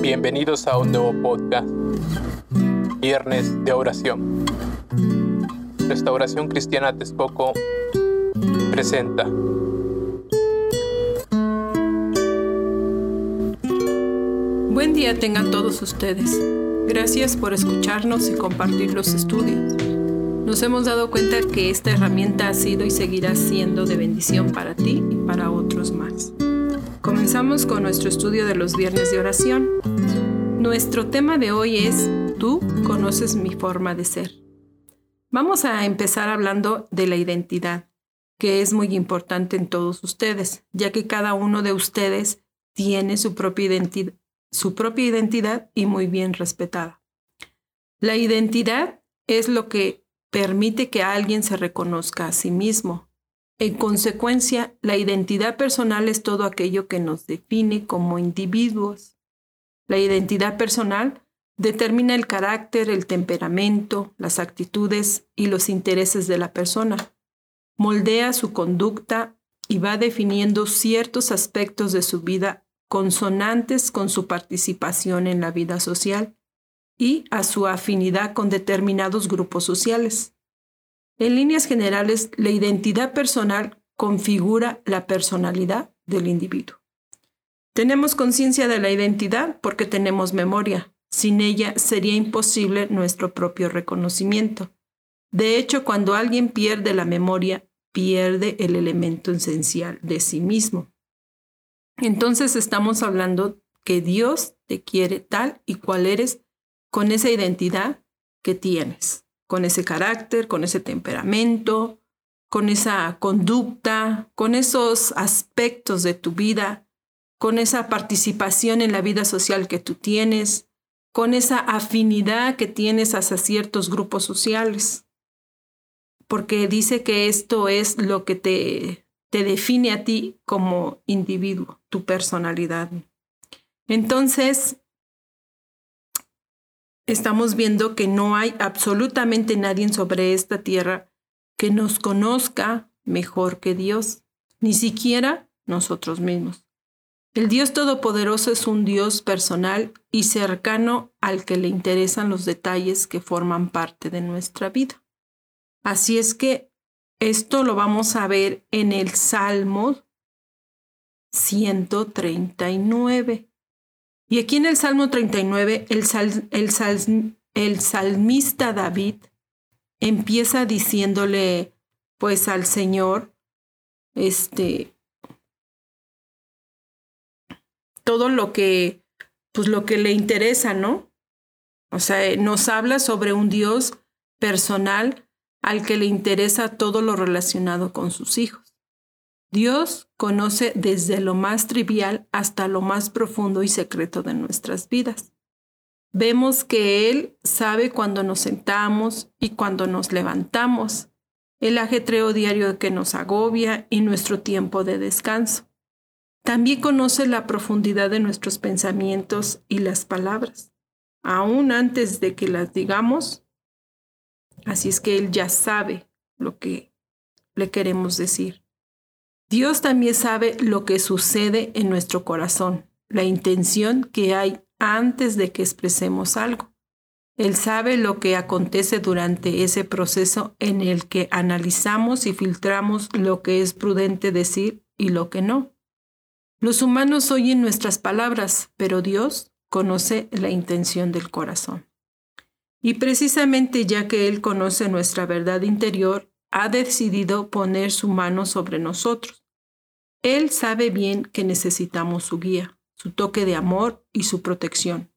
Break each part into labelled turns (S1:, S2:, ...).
S1: Bienvenidos a un nuevo podcast, Viernes de Oración. Restauración Cristiana Texcoco presenta.
S2: Buen día tengan todos ustedes. Gracias por escucharnos y compartir los estudios. Nos hemos dado cuenta que esta herramienta ha sido y seguirá siendo de bendición para ti y para otros más. Comenzamos con nuestro estudio de los viernes de oración. Nuestro tema de hoy es Tú conoces mi forma de ser. Vamos a empezar hablando de la identidad, que es muy importante en todos ustedes, ya que cada uno de ustedes tiene su propia identidad, su propia identidad y muy bien respetada. La identidad es lo que permite que alguien se reconozca a sí mismo. En consecuencia, la identidad personal es todo aquello que nos define como individuos. La identidad personal determina el carácter, el temperamento, las actitudes y los intereses de la persona. Moldea su conducta y va definiendo ciertos aspectos de su vida consonantes con su participación en la vida social y a su afinidad con determinados grupos sociales. En líneas generales, la identidad personal configura la personalidad del individuo. Tenemos conciencia de la identidad porque tenemos memoria. Sin ella sería imposible nuestro propio reconocimiento. De hecho, cuando alguien pierde la memoria, pierde el elemento esencial de sí mismo. Entonces estamos hablando que Dios te quiere tal y cual eres con esa identidad que tienes, con ese carácter, con ese temperamento, con esa conducta, con esos aspectos de tu vida, con esa participación en la vida social que tú tienes, con esa afinidad que tienes hacia ciertos grupos sociales. Porque dice que esto es lo que te te define a ti como individuo, tu personalidad. Entonces, estamos viendo que no hay absolutamente nadie sobre esta tierra que nos conozca mejor que Dios, ni siquiera nosotros mismos. El Dios Todopoderoso es un Dios personal y cercano al que le interesan los detalles que forman parte de nuestra vida. Así es que esto lo vamos a ver en el Salmo 139. Y aquí en el Salmo 39, el, el, el salmista David empieza diciéndole pues al Señor, este, todo lo que, pues lo que le interesa, ¿no? O sea, nos habla sobre un Dios personal al que le interesa todo lo relacionado con sus hijos. Dios conoce desde lo más trivial hasta lo más profundo y secreto de nuestras vidas. Vemos que Él sabe cuando nos sentamos y cuando nos levantamos, el ajetreo diario que nos agobia y nuestro tiempo de descanso. También conoce la profundidad de nuestros pensamientos y las palabras. Aún antes de que las digamos, Así es que Él ya sabe lo que le queremos decir. Dios también sabe lo que sucede en nuestro corazón, la intención que hay antes de que expresemos algo. Él sabe lo que acontece durante ese proceso en el que analizamos y filtramos lo que es prudente decir y lo que no. Los humanos oyen nuestras palabras, pero Dios conoce la intención del corazón. Y precisamente ya que Él conoce nuestra verdad interior, ha decidido poner su mano sobre nosotros. Él sabe bien que necesitamos su guía, su toque de amor y su protección.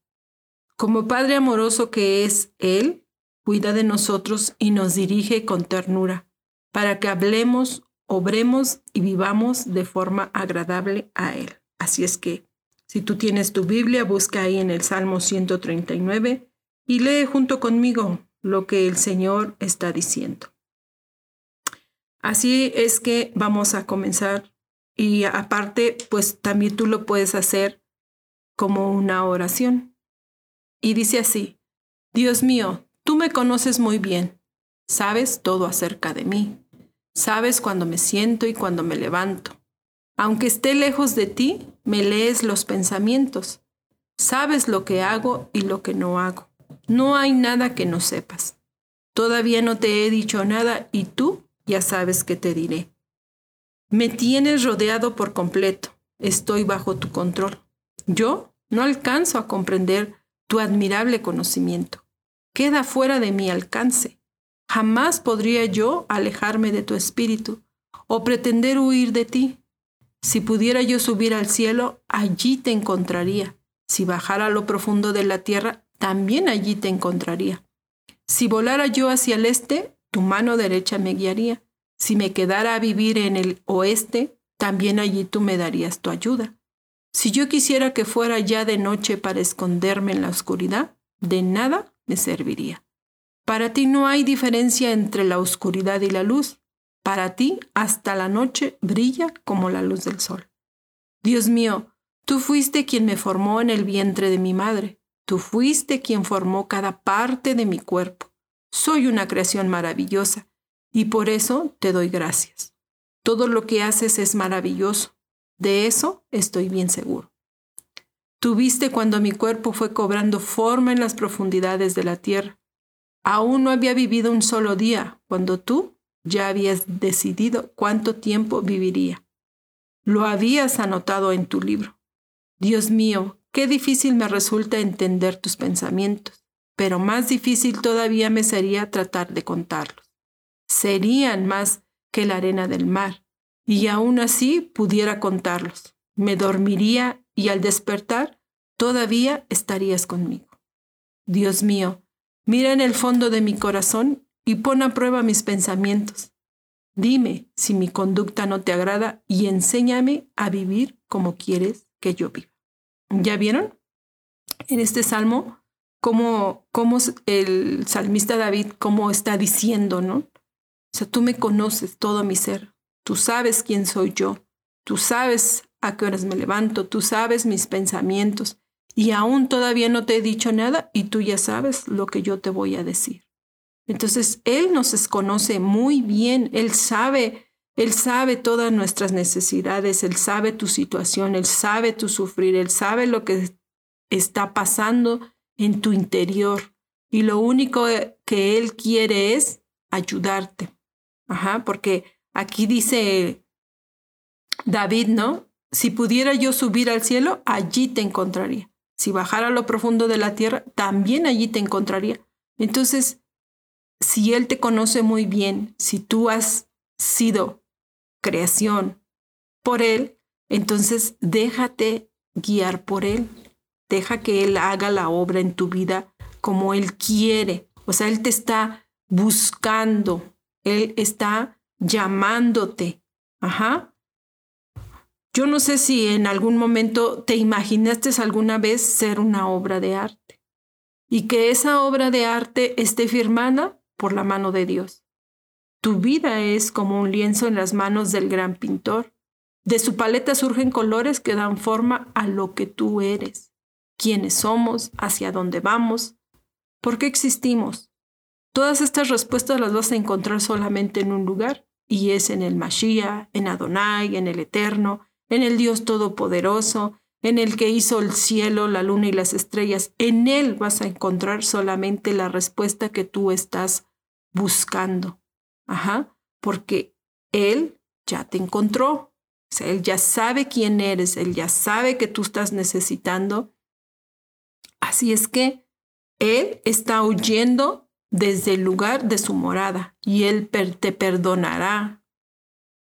S2: Como Padre amoroso que es Él, cuida de nosotros y nos dirige con ternura, para que hablemos, obremos y vivamos de forma agradable a Él. Así es que, si tú tienes tu Biblia, busca ahí en el Salmo 139 y lee junto conmigo lo que el Señor está diciendo. Así es que vamos a comenzar y aparte, pues también tú lo puedes hacer como una oración. Y dice así, Dios mío, tú me conoces muy bien, sabes todo acerca de mí. Sabes cuando me siento y cuando me levanto. Aunque esté lejos de ti, me lees los pensamientos. Sabes lo que hago y lo que no hago. No hay nada que no sepas. Todavía no te he dicho nada y tú ya sabes que te diré. Me tienes rodeado por completo. Estoy bajo tu control. Yo no alcanzo a comprender tu admirable conocimiento. Queda fuera de mi alcance. Jamás podría yo alejarme de tu espíritu o pretender huir de ti. Si pudiera yo subir al cielo, allí te encontraría. Si bajara a lo profundo de la tierra, también allí te encontraría. Si volara yo hacia el este, tu mano derecha me guiaría. Si me quedara a vivir en el oeste, también allí tú me darías tu ayuda. Si yo quisiera que fuera ya de noche para esconderme en la oscuridad, de nada me serviría. Para ti no hay diferencia entre la oscuridad y la luz. Para ti hasta la noche brilla como la luz del sol. Dios mío, tú fuiste quien me formó en el vientre de mi madre. Tú fuiste quien formó cada parte de mi cuerpo. Soy una creación maravillosa y por eso te doy gracias. Todo lo que haces es maravilloso. De eso estoy bien seguro. Tuviste cuando mi cuerpo fue cobrando forma en las profundidades de la tierra. Aún no había vivido un solo día cuando tú ya habías decidido cuánto tiempo viviría. Lo habías anotado en tu libro. Dios mío, qué difícil me resulta entender tus pensamientos, pero más difícil todavía me sería tratar de contarlos. Serían más que la arena del mar, y aún así pudiera contarlos. Me dormiría y al despertar todavía estarías conmigo. Dios mío, mira en el fondo de mi corazón y pon a prueba mis pensamientos. Dime si mi conducta no te agrada y enséñame a vivir como quieres que yo viva. ¿Ya vieron? En este salmo, cómo, cómo el salmista David, cómo está diciendo, ¿no? O sea, tú me conoces todo mi ser, Tú sabes quién soy yo. Tú sabes a qué horas me levanto. Tú sabes mis pensamientos. Y aún todavía no te he dicho nada y tú ya sabes lo que yo te voy a decir. Entonces, Él nos conoce muy bien. Él sabe, Él sabe todas nuestras necesidades. Él sabe tu situación. Él sabe tu sufrir. Él sabe lo que está pasando en tu interior. Y lo único que Él quiere es ayudarte. Porque Aquí dice David, ¿no? Si pudiera yo subir al cielo, allí te encontraría. Si bajara a lo profundo de la tierra, también allí te encontraría. Entonces, si Él te conoce muy bien, si tú has sido creación por Él, entonces déjate guiar por Él. Deja que Él haga la obra en tu vida como Él quiere. O sea, Él te está buscando. Él está llamándote. Ajá. Yo no sé si en algún momento te imaginaste alguna vez ser una obra de arte y que esa obra de arte esté firmada por la mano de Dios. Tu vida es como un lienzo en las manos del gran pintor. De su paleta surgen colores que dan forma a lo que tú eres, quiénes somos, hacia dónde vamos, por qué existimos. Todas estas respuestas las vas a encontrar solamente en un lugar y es en el Mashiach, en Adonai, en el Eterno, en el Dios Todopoderoso, en el que hizo el cielo, la luna y las estrellas. En Él vas a encontrar solamente la respuesta que tú estás buscando. Ajá, porque Él ya te encontró. Él ya sabe quién eres, Él ya sabe que tú estás necesitando. Así es que Él está huyendo desde el lugar de su morada, y Él te perdonará.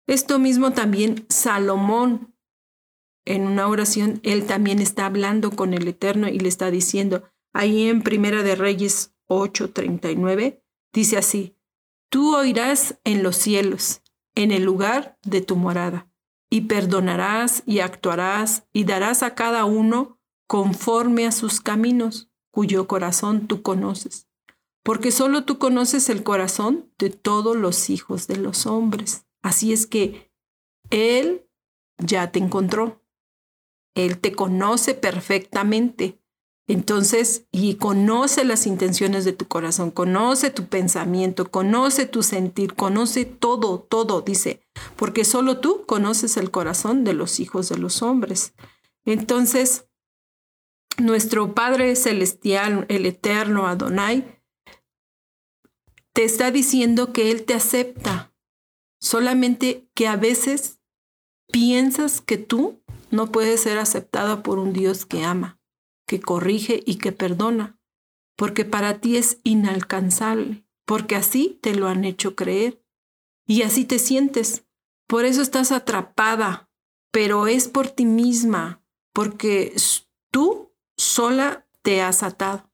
S2: Esto mismo también Salomón, en una oración, él también está hablando con el Eterno y le está diciendo, ahí en Primera de Reyes 8:39, dice así, tú oirás en los cielos, en el lugar de tu morada, y perdonarás y actuarás y darás a cada uno conforme a sus caminos, cuyo corazón tú conoces porque solo tú conoces el corazón de todos los hijos de los hombres. Así es que Él ya te encontró. Él te conoce perfectamente. Entonces, y conoce las intenciones de tu corazón, conoce tu pensamiento, conoce tu sentir, conoce todo, todo, dice, porque solo tú conoces el corazón de los hijos de los hombres. Entonces, nuestro Padre Celestial, el Eterno Adonai, te está diciendo que Él te acepta, solamente que a veces piensas que tú no puedes ser aceptada por un Dios que ama que corrige y que perdona, porque para ti es inalcanzable, porque así te lo han hecho creer y así te sientes. Por eso estás atrapada, pero es por ti misma, porque tú sola te has atado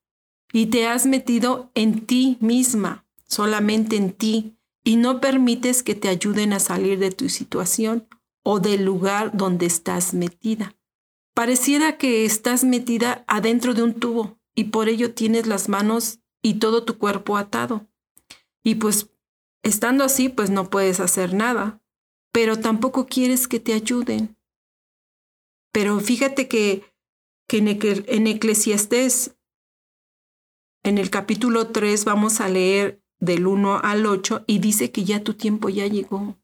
S2: y te has metido en ti misma, solamente en ti, y no permites que te ayuden a salir de tu situación o del lugar donde estás metida. Pareciera que estás metida adentro de un tubo y por ello tienes las manos y todo tu cuerpo atado. Y pues estando así, pues no puedes hacer nada, pero tampoco quieres que te ayuden. Pero fíjate que, que en, Eclesiastés, en el capítulo 3, vamos a leer del 1 al 8 y dice que ya tu tiempo ya llegó.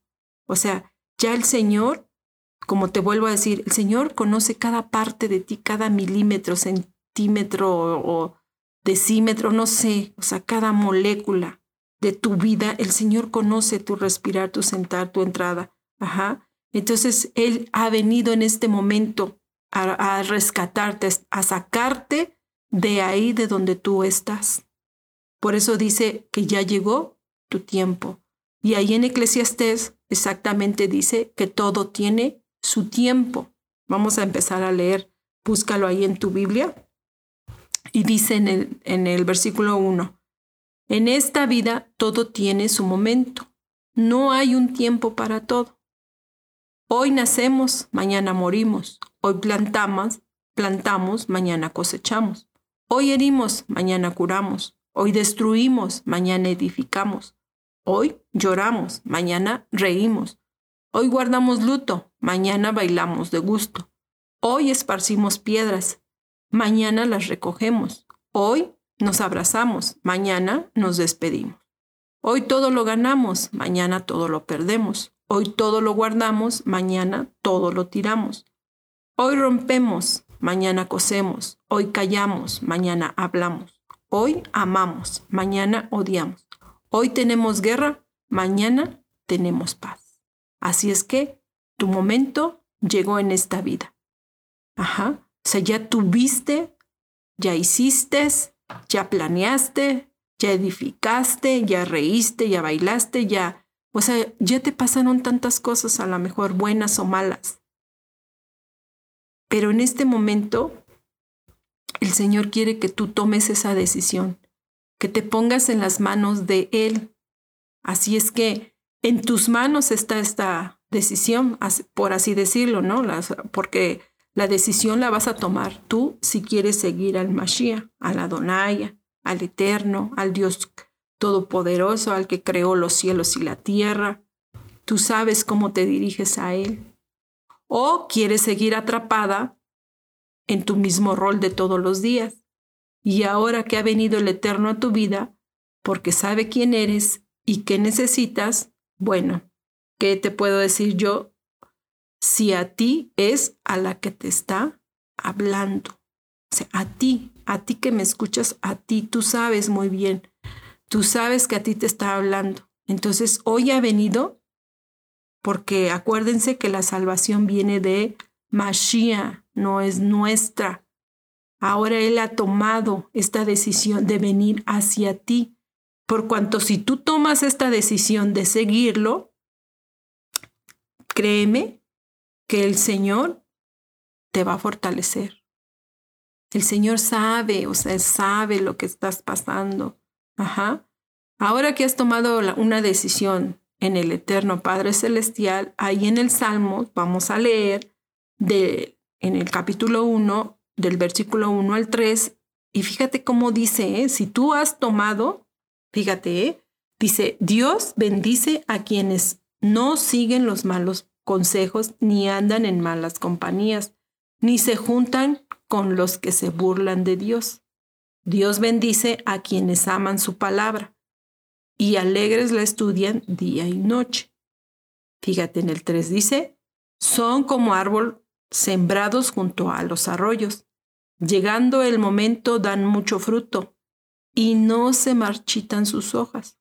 S2: O sea, ya el Señor como te vuelvo a decir, el Señor conoce cada parte de ti, cada milímetro, centímetro o decímetro, no sé, o sea, cada molécula de tu vida, el Señor conoce tu respirar, tu sentar, tu entrada. Ajá. Entonces, Él ha venido en este momento a, rescatarte, a sacarte de ahí de donde tú estás. Por eso dice que ya llegó tu tiempo. Y ahí en Eclesiastés exactamente dice que todo tiene su tiempo. Vamos a empezar a leer, búscalo ahí en tu Biblia. Y dice en el, en el versículo 1, en esta vida todo tiene su momento. No hay un tiempo para todo. Hoy nacemos, mañana morimos. Hoy plantamos, plantamos, mañana cosechamos. Hoy herimos, mañana curamos. Hoy destruimos, mañana edificamos. Hoy lloramos, mañana reímos. Hoy guardamos luto, mañana bailamos de gusto. Hoy esparcimos piedras, mañana las recogemos. Hoy nos abrazamos, mañana nos despedimos. Hoy todo lo ganamos, mañana todo lo perdemos. Hoy todo lo guardamos, mañana todo lo tiramos. Hoy rompemos, mañana cosemos. Hoy callamos, mañana hablamos. Hoy amamos, mañana odiamos. Hoy tenemos guerra, mañana tenemos paz. Así es que tu momento llegó en esta vida. Ajá. O sea, ya tuviste, ya hiciste, ya planeaste, ya edificaste, ya reíste, ya bailaste, ya... O sea, ya te pasaron tantas cosas, a lo mejor buenas o malas. Pero en este momento, el Señor quiere que tú tomes esa decisión, que te pongas en las manos de Él. Así es que en tus manos está esta decisión, por así decirlo, ¿no? porque la decisión la vas a tomar tú si quieres seguir al Mashiach, a la Donaya, al Eterno, al Dios Todopoderoso, al que creó los cielos y la tierra. Tú sabes cómo te diriges a Él. O quieres seguir atrapada en tu mismo rol de todos los días. Y ahora que ha venido el Eterno a tu vida, porque sabe quién eres y qué necesitas, bueno, ¿qué te puedo decir yo? Si a ti es a la que te está hablando. O sea, a ti, a ti que me escuchas, a ti, tú sabes muy bien. Tú sabes que a ti te está hablando. Entonces, hoy ha venido porque acuérdense que la salvación viene de Mashiach, no es nuestra. Ahora Él ha tomado esta decisión de venir hacia ti. Por cuanto si tú tomas esta decisión de seguirlo, créeme que el Señor te va a fortalecer. El Señor sabe, o sea, sabe lo que estás pasando. Ajá. Ahora que has tomado una decisión en el eterno Padre Celestial, ahí en el Salmo vamos a leer de, en el capítulo 1, del versículo 1 al 3, y fíjate cómo dice, ¿eh? si tú has tomado Fíjate, ¿eh? dice, Dios bendice a quienes no siguen los malos consejos ni andan en malas compañías, ni se juntan con los que se burlan de Dios. Dios bendice a quienes aman su palabra y alegres la estudian día y noche. Fíjate en el 3 dice, son como árbol sembrados junto a los arroyos. Llegando el momento dan mucho fruto y no se marchitan sus hojas.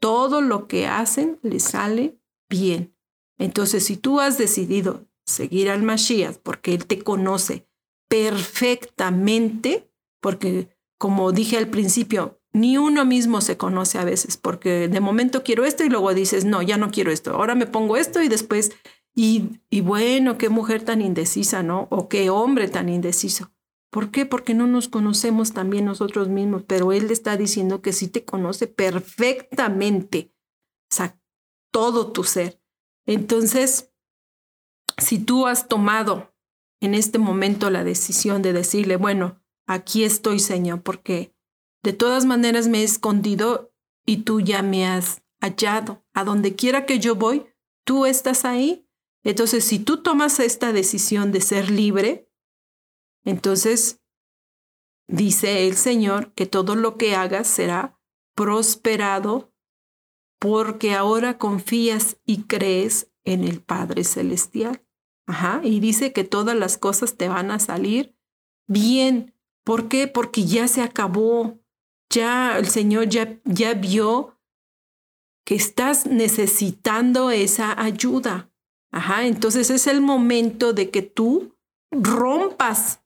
S2: Todo lo que hacen les sale bien. Entonces, si tú has decidido seguir al Mashiach porque Él te conoce perfectamente, porque como dije al principio, ni uno mismo se conoce a veces, porque de momento quiero esto y luego dices, no, ya no quiero esto, ahora me pongo esto y después, y, y bueno, qué mujer tan indecisa, ¿no? O qué hombre tan indeciso. ¿Por qué? Porque no nos conocemos también nosotros mismos, pero Él está diciendo que sí te conoce perfectamente, todo tu ser. Entonces, si tú has tomado en este momento la decisión de decirle, bueno, aquí estoy, Señor, porque de todas maneras me he escondido y tú ya me has hallado. A donde quiera que yo voy, tú estás ahí. Entonces, si tú tomas esta decisión de ser libre, entonces dice el Señor que todo lo que hagas será prosperado porque ahora confías y crees en el Padre Celestial. Ajá, y dice que todas las cosas te van a salir bien. ¿Por qué? Porque ya se acabó. Ya el Señor ya, ya vio que estás necesitando esa ayuda. Ajá, entonces es el momento de que tú rompas,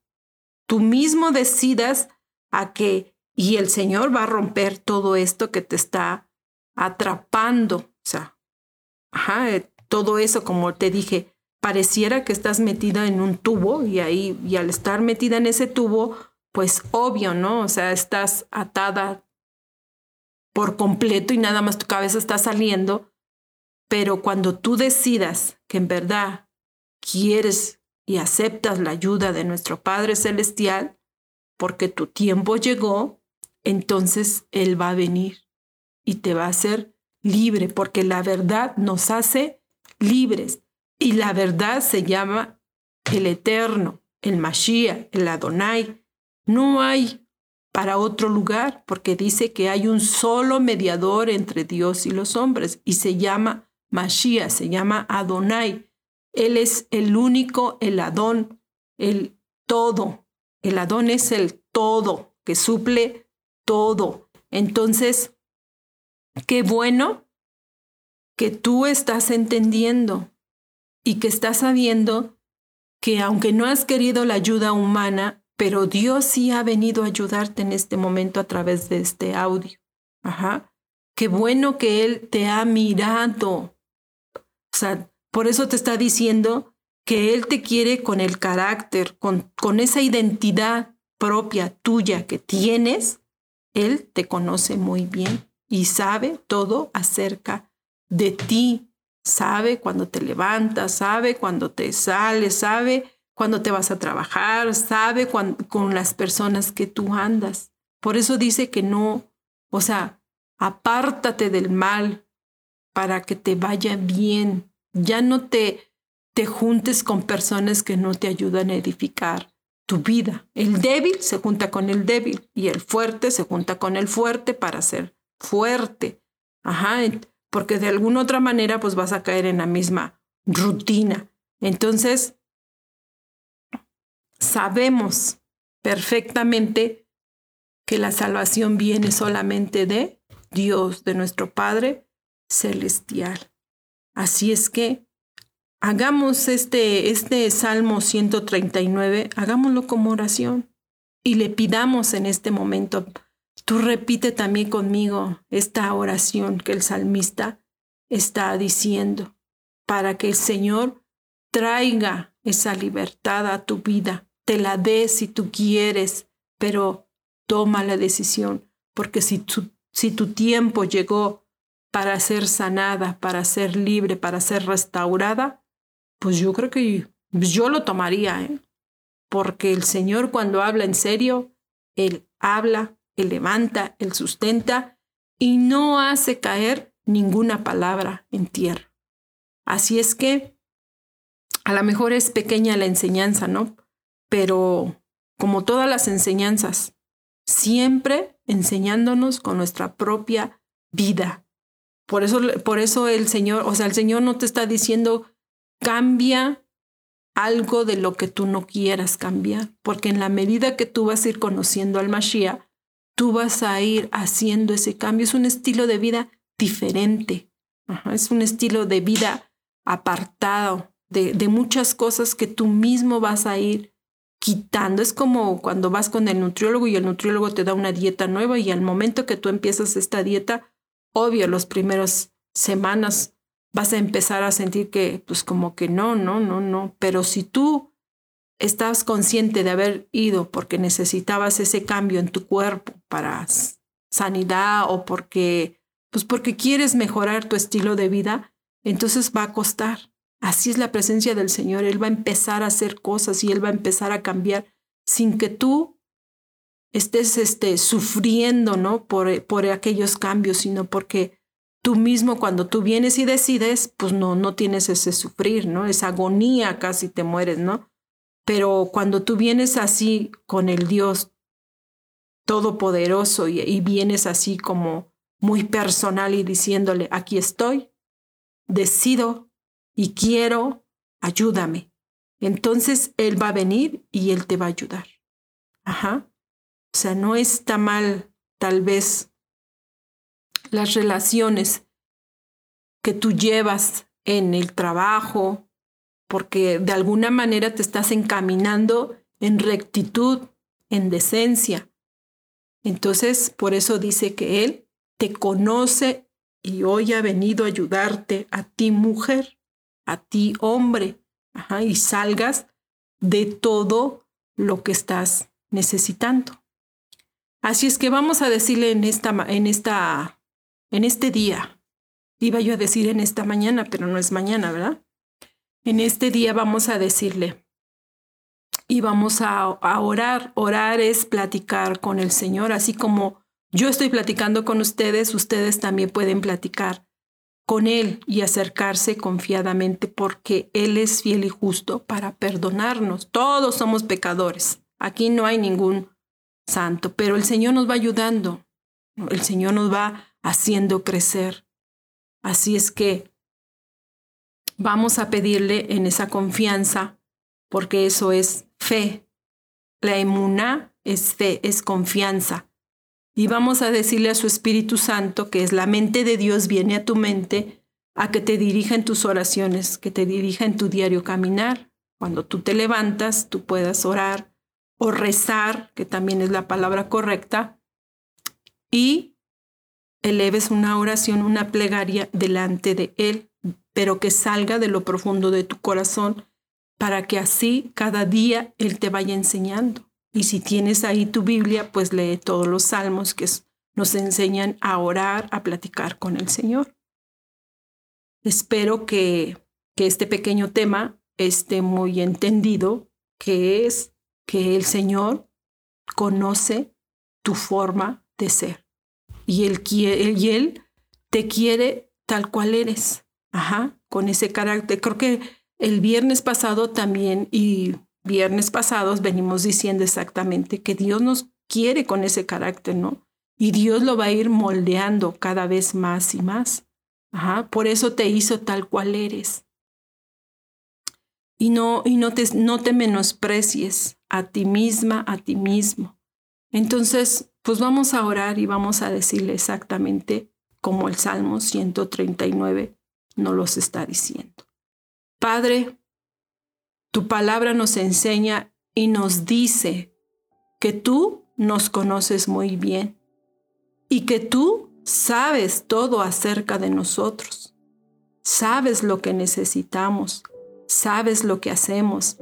S2: tú mismo decidas a que, y el Señor va a romper todo esto que te está atrapando. O sea, ajá, todo eso, como te dije, pareciera que estás metida en un tubo y ahí, y al estar metida en ese tubo, pues obvio, ¿no? O sea, estás atada por completo y nada más tu cabeza está saliendo, pero cuando tú decidas que en verdad quieres y aceptas la ayuda de nuestro Padre Celestial, porque tu tiempo llegó, entonces Él va a venir y te va a hacer libre, porque la verdad nos hace libres. Y la verdad se llama el Eterno, el Mashiach, el Adonai. No hay para otro lugar, porque dice que hay un solo mediador entre Dios y los hombres, y se llama Mashiach, se llama Adonai. Él es el único, el Adón, el todo. El Adón es el todo, que suple todo. Entonces, qué bueno que tú estás entendiendo y que estás sabiendo que aunque no has querido la ayuda humana, pero Dios sí ha venido a ayudarte en este momento a través de este audio. Ajá. Qué bueno que Él te ha mirado. O sea, por eso te está diciendo que Él te quiere con el carácter, con, con esa identidad propia tuya que tienes. Él te conoce muy bien y sabe todo acerca de ti sabe cuando te levantas, sabe cuando te sales, sabe cuando te vas a trabajar, sabe con las personas que tú andas. Por eso dice que no, o sea, apártate del mal para que te vaya bien. Ya no te, te juntes con personas que no te ayudan a edificar tu vida. El débil se junta con el débil y el fuerte se junta con el fuerte para ser fuerte. Ajá, porque de alguna otra manera pues vas a caer en la misma rutina. Entonces, sabemos perfectamente que la salvación viene solamente de Dios, de nuestro Padre celestial. Así es que hagamos este, este Salmo 139, hagámoslo como oración y le pidamos en este momento Tú repite también conmigo esta oración que el salmista está diciendo para que el Señor traiga esa libertad a tu vida. Te la dé si tú quieres, pero toma la decisión, porque si tu, si tu tiempo llegó para ser sanada, para ser libre, para ser restaurada, pues yo creo que yo lo tomaría, ¿eh? porque el Señor cuando habla en serio, Él habla él levanta, Él sustenta y no hace caer ninguna palabra en tierra. Así es que a lo mejor es pequeña la enseñanza, ¿no? Pero como todas las enseñanzas, siempre enseñándonos con nuestra propia vida. Por eso, por eso el Señor, o sea, el Señor no te está diciendo cambia algo de lo que tú no quieras cambiar, porque en la medida que tú vas a ir conociendo al Mashiach, tú vas a ir haciendo ese cambio. Es un estilo de vida diferente, es un estilo de vida apartado de, de muchas cosas que tú mismo vas a ir quitando. Es como cuando vas con el nutriólogo y el nutriólogo te da una dieta nueva y al momento que tú empiezas esta dieta, obvio, los primeros semanas vas a empezar a sentir que, pues como que no, no, no, no. Pero si tú estás consciente de haber ido porque necesitabas ese cambio en tu cuerpo para sanidad o porque, pues porque quieres mejorar tu estilo de vida, entonces va a costar. Así es la presencia del Señor. Él va a empezar a hacer cosas y Él va a empezar a cambiar sin que tú estés este, sufriendo, ¿no? Por, por aquellos cambios, sino porque tú mismo cuando tú vienes y decides, pues no, no tienes ese sufrir, ¿no? Esa agonía casi te mueres, ¿no? Pero cuando tú vienes así con el Dios todopoderoso y, y vienes así como muy personal y diciéndole, aquí estoy, decido y quiero, ayúdame. Entonces Él va a venir y Él te va a ayudar. Ajá. O sea, no está mal tal vez las relaciones que tú llevas en el trabajo, porque de alguna manera te estás encaminando en rectitud, en decencia. Entonces, por eso dice que Él te conoce y hoy ha venido a ayudarte a ti mujer, a ti hombre, y salgas de todo lo que estás necesitando. Así es que vamos a decirle en esta, en esta en este día, iba yo a decir en esta mañana, pero no es mañana, ¿verdad? En este día vamos a decirle y vamos a, orar. Orar es platicar con el Señor, así como yo estoy platicando con ustedes, ustedes también pueden platicar con Él y acercarse confiadamente porque Él es fiel y justo para perdonarnos. Todos somos pecadores. Aquí no hay ningún santo, pero el Señor nos va ayudando. El Señor nos va haciendo crecer. Así es que vamos a pedirle en esa confianza, porque eso es fe. La emuna es fe, es confianza. Y vamos a decirle a su Espíritu Santo, que es la mente de Dios, viene a tu mente, a que te dirija en tus oraciones, que te dirija en tu diario caminar. Cuando tú te levantas, tú puedas orar o rezar, que también es la palabra correcta, y eleves una oración, una plegaria delante de Él, pero que salga de lo profundo de tu corazón para que así cada día Él te vaya enseñando. Y si tienes ahí tu Biblia, pues lee todos los salmos que nos enseñan a orar, a platicar con el Señor. Espero que, que este pequeño tema esté muy entendido, que es que el Señor conoce tu forma de ser y él, y él te quiere tal cual eres, ajá, con ese carácter. Creo que el viernes pasado también y viernes pasados venimos diciendo exactamente que Dios nos quiere con ese carácter, ¿no? Y Dios lo va a ir moldeando cada vez más y más. Ajá, por eso te hizo tal cual eres. Y no, y no te, no te menosprecies a ti misma, a ti mismo. Entonces, pues vamos a orar y vamos a decirle exactamente como el Salmo 139 nos los está diciendo. Padre, tu palabra nos enseña y nos dice que tú nos conoces muy bien y que tú sabes todo acerca de nosotros. Sabes lo que necesitamos, sabes lo que hacemos,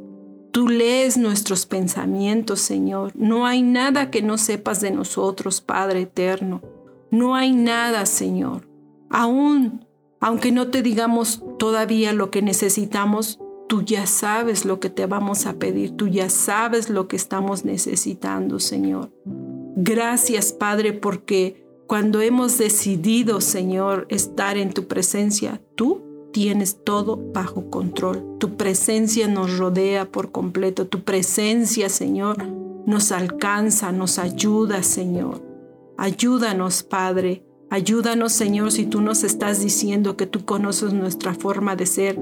S2: Tú lees nuestros pensamientos, Señor. No hay nada que no sepas de nosotros, Padre eterno. No hay nada, Señor. Aún, aunque no te digamos todavía lo que necesitamos, tú ya sabes lo que te vamos a pedir. Tú ya sabes lo que estamos necesitando, Señor. Gracias, Padre, porque cuando hemos decidido, Señor, estar en tu presencia, tú tienes todo bajo control. Tu presencia nos rodea por completo. Tu presencia, Señor, nos alcanza, nos ayuda, Señor. Ayúdanos, Padre. Ayúdanos, Señor, si tú nos estás diciendo que tú conoces nuestra forma de ser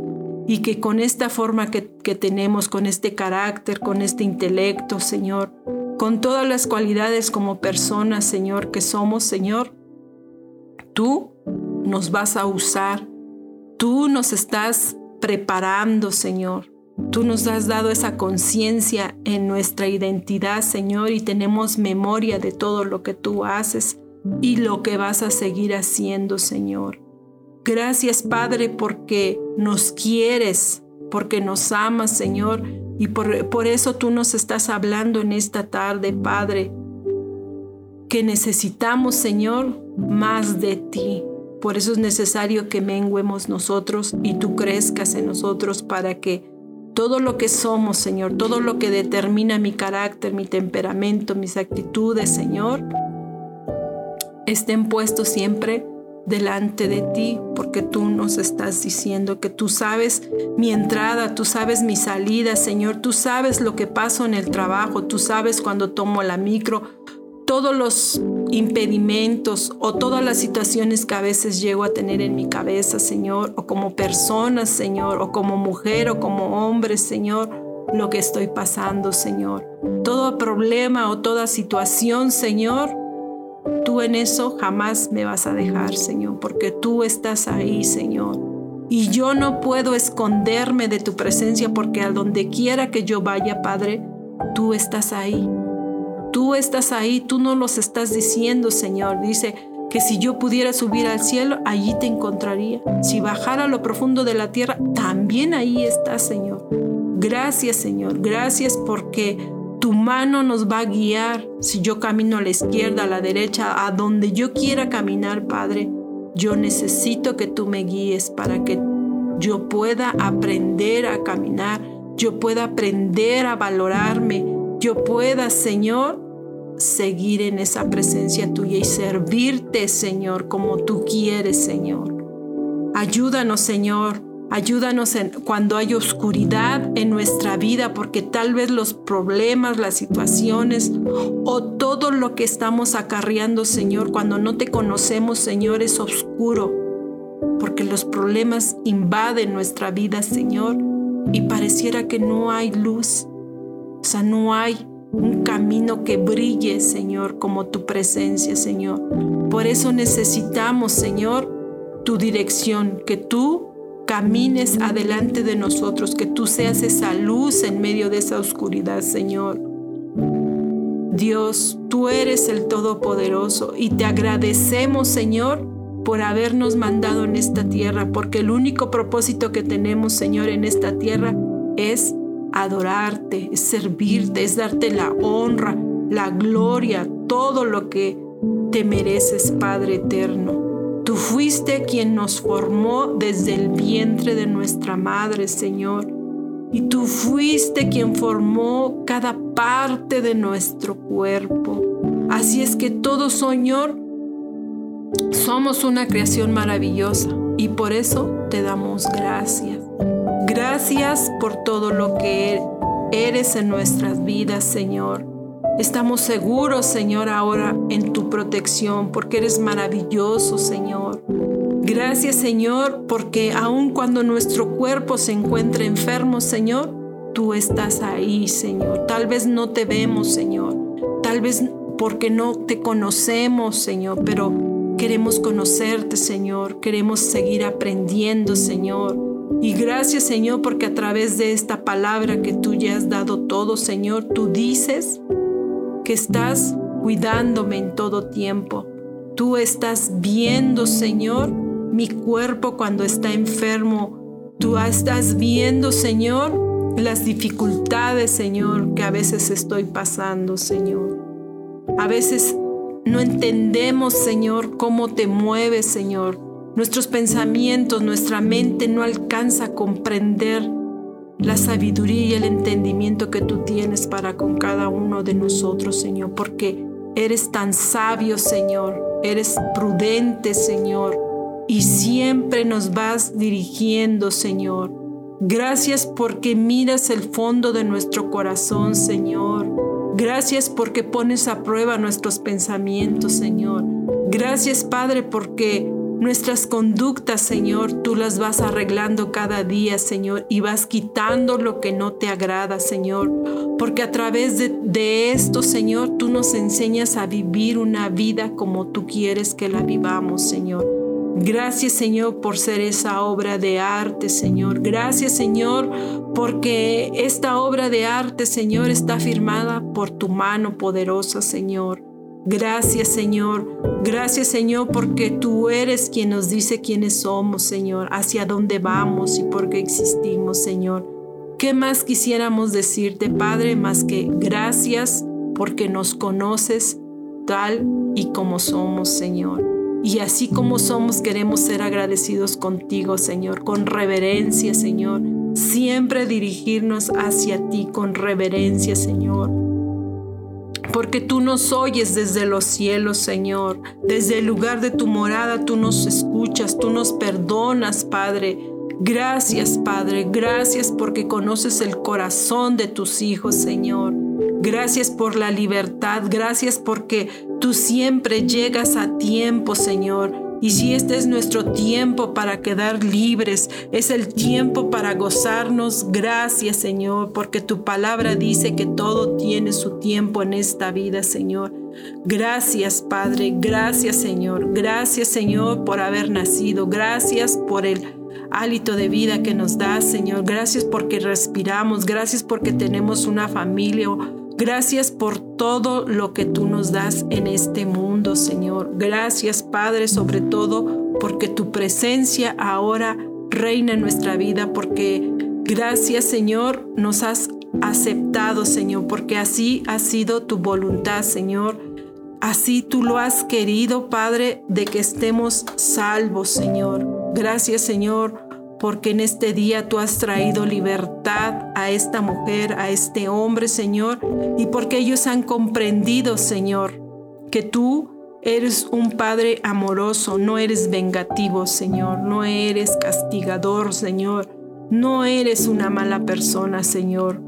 S2: y que con esta forma que, tenemos, con este carácter, con este intelecto, Señor, con todas las cualidades como personas, Señor, que somos, Señor, tú nos vas a usar, tú nos estás preparando, Señor. Tú nos has dado esa conciencia en nuestra identidad, Señor, y tenemos memoria de todo lo que tú haces y lo que vas a seguir haciendo, Señor. Gracias, Padre, porque nos quieres, porque nos amas, Señor, y por, por eso tú nos estás hablando en esta tarde, Padre, que necesitamos, Señor, más de ti. Por eso es necesario que menguemos nosotros y tú crezcas en nosotros para que todo lo que somos, Señor, todo lo que determina mi carácter, mi temperamento, mis actitudes, Señor, estén puestos siempre delante de ti, porque tú nos estás diciendo que tú sabes mi entrada, tú sabes mi salida, Señor, tú sabes lo que paso en el trabajo, tú sabes cuando tomo la micro, todos los impedimentos o todas las situaciones que a veces llego a tener en mi cabeza, Señor, o como persona, Señor, o como mujer o como hombre, Señor, lo que estoy pasando, Señor. Todo problema o toda situación, Señor, Tú en eso jamás me vas a dejar, Señor, porque tú estás ahí, Señor. Y yo no puedo esconderme de tu presencia porque a donde quiera que yo vaya, Padre, tú estás ahí. Tú estás ahí, tú no los estás diciendo, Señor. Dice que si yo pudiera subir al cielo, allí te encontraría. Si bajara a lo profundo de la tierra, también ahí estás, Señor. Gracias, Señor. Gracias porque tu mano nos va a guiar si yo camino a la izquierda, a la derecha, a donde yo quiera caminar, Padre. Yo necesito que tú me guíes para que yo pueda aprender a caminar, yo pueda aprender a valorarme, yo pueda, Señor, seguir en esa presencia tuya y servirte, Señor, como tú quieres, Señor. Ayúdanos, Señor, Ayúdanos cuando hay oscuridad en nuestra vida, porque tal vez los problemas, las situaciones o todo lo que estamos acarreando, Señor, cuando no te conocemos, Señor, es oscuro, porque los problemas invaden nuestra vida, Señor, y pareciera que no hay luz, o sea, no hay un camino que brille, Señor, como tu presencia, Señor. Por eso necesitamos, Señor, tu dirección, que tú camines adelante de nosotros, que tú seas esa luz en medio de esa oscuridad, Señor. Dios, tú eres el Todopoderoso y te agradecemos, Señor, por habernos mandado en esta tierra, porque el único propósito que tenemos, Señor, en esta tierra es adorarte, es servirte, es darte la honra, la gloria, todo lo que te mereces, Padre eterno. Tú fuiste quien nos formó desde el vientre de nuestra madre, Señor. Y tú fuiste quien formó cada parte de nuestro cuerpo. Así es que todo, Señor, somos una creación maravillosa y por eso te damos gracias. Gracias por todo lo que eres en nuestras vidas, Señor. Estamos seguros, Señor, ahora en tu protección, porque eres maravilloso, Señor. Gracias, Señor, porque aun cuando nuestro cuerpo se encuentre enfermo, Señor, tú estás ahí, Señor. Tal vez no te vemos, Señor. Tal vez porque no te conocemos, Señor, pero queremos conocerte, Señor. Queremos seguir aprendiendo, Señor. Y gracias, Señor, porque a través de esta palabra que tú ya has dado todo, Señor, tú dices que estás cuidándome en todo tiempo. Tú estás viendo, Señor, mi cuerpo cuando está enfermo. Tú estás viendo, Señor, las dificultades, Señor, que a veces estoy pasando, Señor. A veces no entendemos, Señor, cómo te mueves, Señor. Nuestros pensamientos, nuestra mente no alcanza a comprender la sabiduría y el entendimiento que tú tienes para con cada uno de nosotros, Señor, porque eres tan sabio, Señor, eres prudente, Señor, y siempre nos vas dirigiendo, Señor. Gracias porque miras el fondo de nuestro corazón, Señor. Gracias porque pones a prueba nuestros pensamientos, Señor. Gracias, Padre, porque Nuestras conductas, Señor, tú las vas arreglando cada día, Señor, y vas quitando lo que no te agrada, Señor. Porque a través de, esto, Señor, tú nos enseñas a vivir una vida como tú quieres que la vivamos, Señor. Gracias, Señor, por ser esa obra de arte, Señor. Gracias, Señor, porque esta obra de arte, Señor, está firmada por tu mano poderosa, Señor. Gracias Señor, gracias Señor porque tú eres quien nos dice quiénes somos Señor, hacia dónde vamos y por qué existimos Señor. ¿Qué más quisiéramos decirte Padre más que gracias porque nos conoces tal y como somos Señor? Y así como somos queremos ser agradecidos contigo Señor, con reverencia Señor, siempre dirigirnos hacia ti con reverencia Señor porque tú nos oyes desde los cielos, Señor. Desde el lugar de tu morada tú nos escuchas, tú nos perdonas, Padre. Gracias, Padre. Gracias porque conoces el corazón de tus hijos, Señor. Gracias por la libertad. Gracias porque tú siempre llegas a tiempo, Señor. Y si este es nuestro tiempo para quedar libres, es el tiempo para gozarnos. Gracias Señor, porque tu palabra dice que todo tiene su tiempo en esta vida, Señor. Gracias Padre, gracias Señor, gracias Señor por haber nacido, gracias por el hálito de vida que nos das, Señor. Gracias porque respiramos, gracias porque tenemos una familia Gracias por todo lo que tú nos das en este mundo, Señor. Gracias, Padre, sobre todo porque tu presencia ahora reina en nuestra vida, porque gracias, Señor, nos has aceptado, Señor, porque así ha sido tu voluntad, Señor. Así tú lo has querido, Padre, de que estemos salvos, Señor. Gracias, Señor, porque en este día tú has traído libertad a esta mujer, a este hombre, Señor, y porque ellos han comprendido, Señor, que tú eres un Padre amoroso, no eres vengativo, Señor, no eres castigador, Señor, no eres una mala persona, Señor.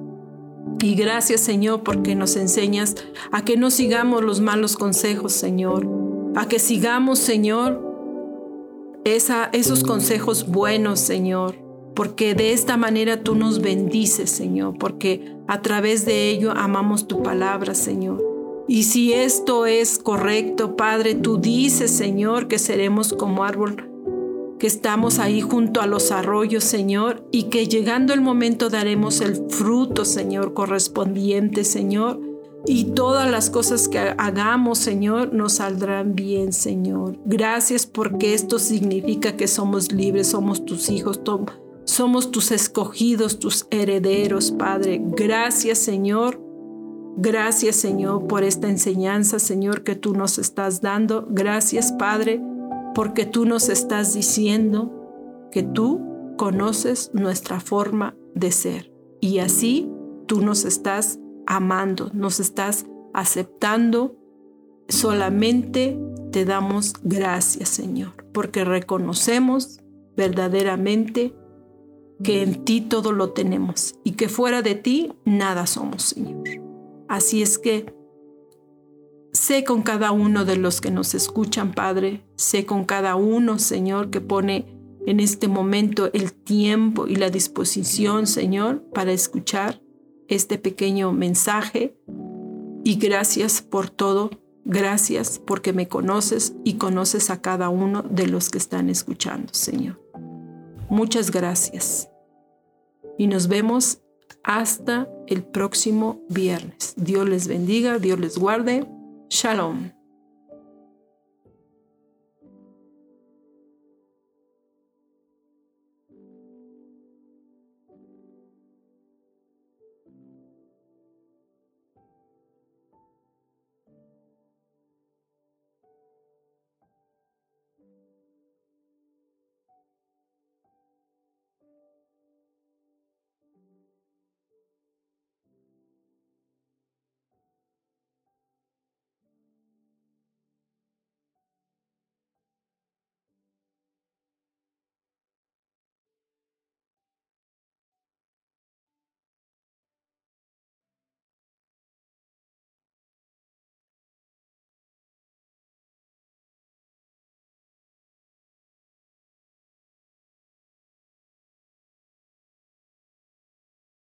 S2: Y gracias, Señor, porque nos enseñas a que no sigamos los malos consejos, Señor, a que sigamos, Señor, esos consejos buenos, Señor, porque de esta manera tú nos bendices, Señor, porque a través de ello amamos tu palabra, Señor. Y si esto es correcto, Padre, tú dices, Señor, que seremos como árbol que estamos ahí junto a los arroyos, Señor, y que llegando el momento daremos el fruto, Señor, correspondiente, Señor. Y todas las cosas que hagamos, Señor, nos saldrán bien, Señor. Gracias porque esto significa que somos libres, somos tus hijos, somos tus escogidos, tus herederos, Padre. Gracias, Señor. Gracias, Señor, por esta enseñanza, Señor, que tú nos estás dando. Gracias, Padre, porque tú nos estás diciendo que tú conoces nuestra forma de ser. Y así tú nos estás amando, nos estás aceptando. Solamente te damos gracias, Señor, porque reconocemos verdaderamente que en ti todo lo tenemos y que fuera de ti nada somos, Señor. Así es que sé con cada uno de los que nos escuchan, Padre, sé con cada uno, Señor, que pone en este momento el tiempo y la disposición, Señor, para escuchar este pequeño mensaje y gracias por todo. Gracias porque me conoces y conoces a cada uno de los que están escuchando, Señor. Muchas gracias. Y nos vemos hasta el próximo viernes. Dios les bendiga, Dios les guarde. Shalom.